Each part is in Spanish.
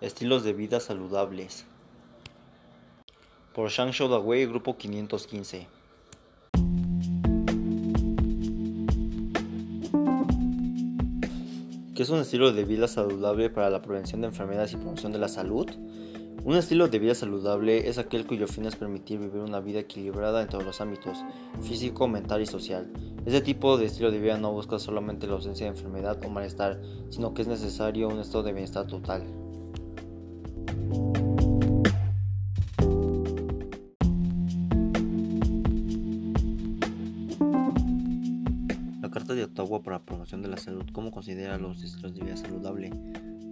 Estilos de vida saludables. Por Shang Shou Dawei, grupo 515. ¿Qué es un estilo de vida saludable para la prevención de enfermedades y promoción de la salud? Un estilo de vida saludable es aquel cuyo fin es permitir vivir una vida equilibrada en todos los ámbitos, físico, mental y social. Este tipo de estilo de vida no busca solamente la ausencia de enfermedad o malestar, sino que es necesario un estado de bienestar total. Carta de Ottawa para la Promoción de la Salud, ¿cómo considera los estilos de vida saludable?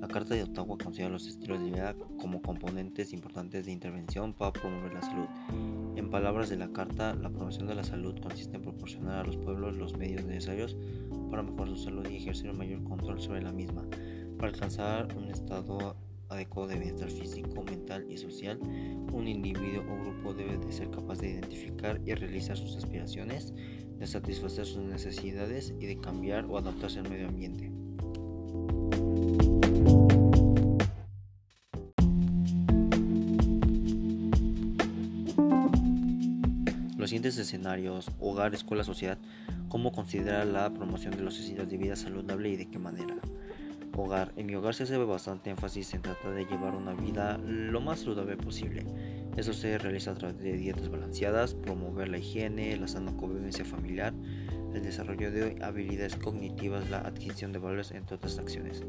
La Carta de Ottawa considera los estilos de vida como componentes importantes de intervención para promover la salud. En palabras de la Carta, la promoción de la salud consiste en proporcionar a los pueblos los medios necesarios para mejorar su salud y ejercer un mayor control sobre la misma. Para alcanzar un estado adecuado de bienestar físico, mental y social, un individuo o grupo debe de ser capaz de identificar y realizar sus aspiraciones, de satisfacer sus necesidades y de cambiar o adaptarse al medio ambiente. Los siguientes escenarios, hogar, escuela, sociedad, ¿cómo considera la promoción de los estilos de vida saludable y de qué manera? Hogar. En mi hogar se hace bastante énfasis en tratar de llevar una vida lo más saludable posible. Eso se realiza a través de dietas balanceadas, promover la higiene, la sana convivencia familiar, el desarrollo de habilidades cognitivas, la adquisición de valores, entre otras acciones.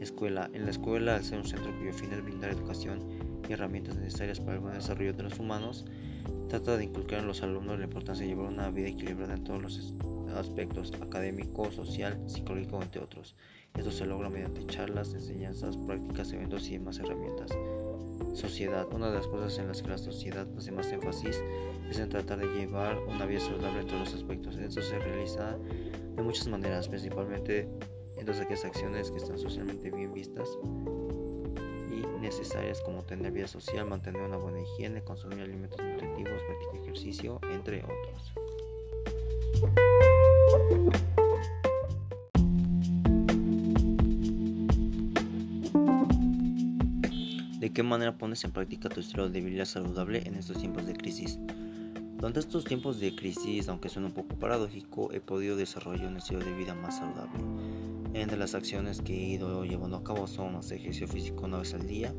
Escuela. En la escuela, al ser un centro cuyo fin es brindar educación y herramientas necesarias para el buen desarrollo de los humanos, trata de inculcar a los alumnos la importancia de llevar una vida equilibrada en todos los aspectos académico, social, psicológico, entre otros. Esto se logra mediante charlas, enseñanzas, prácticas, eventos y demás herramientas. Sociedad. Una de las cosas en las que la sociedad hace más énfasis es en tratar de llevar una vida saludable en todos los aspectos. Esto se realiza de muchas maneras, principalmente en todas aquellas acciones que están socialmente bien vistas y necesarias como tener vida social, mantener una buena higiene, consumir alimentos nutritivos, practicar ejercicio, entre otros. ¿De qué manera pones en práctica tu estilo de vida saludable en estos tiempos de crisis? Durante estos tiempos de crisis, aunque suene un poco paradójico, he podido desarrollar un estilo de vida más saludable. Entre las acciones que he ido llevando a cabo son hacer ejercicio físico una vez al día,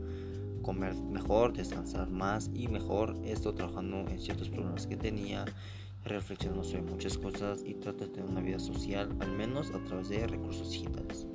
comer mejor, descansar más y mejor, esto trabajando en ciertos problemas que tenía, reflexiono sobre muchas cosas y trato de tener una vida social, al menos a través de recursos digitales.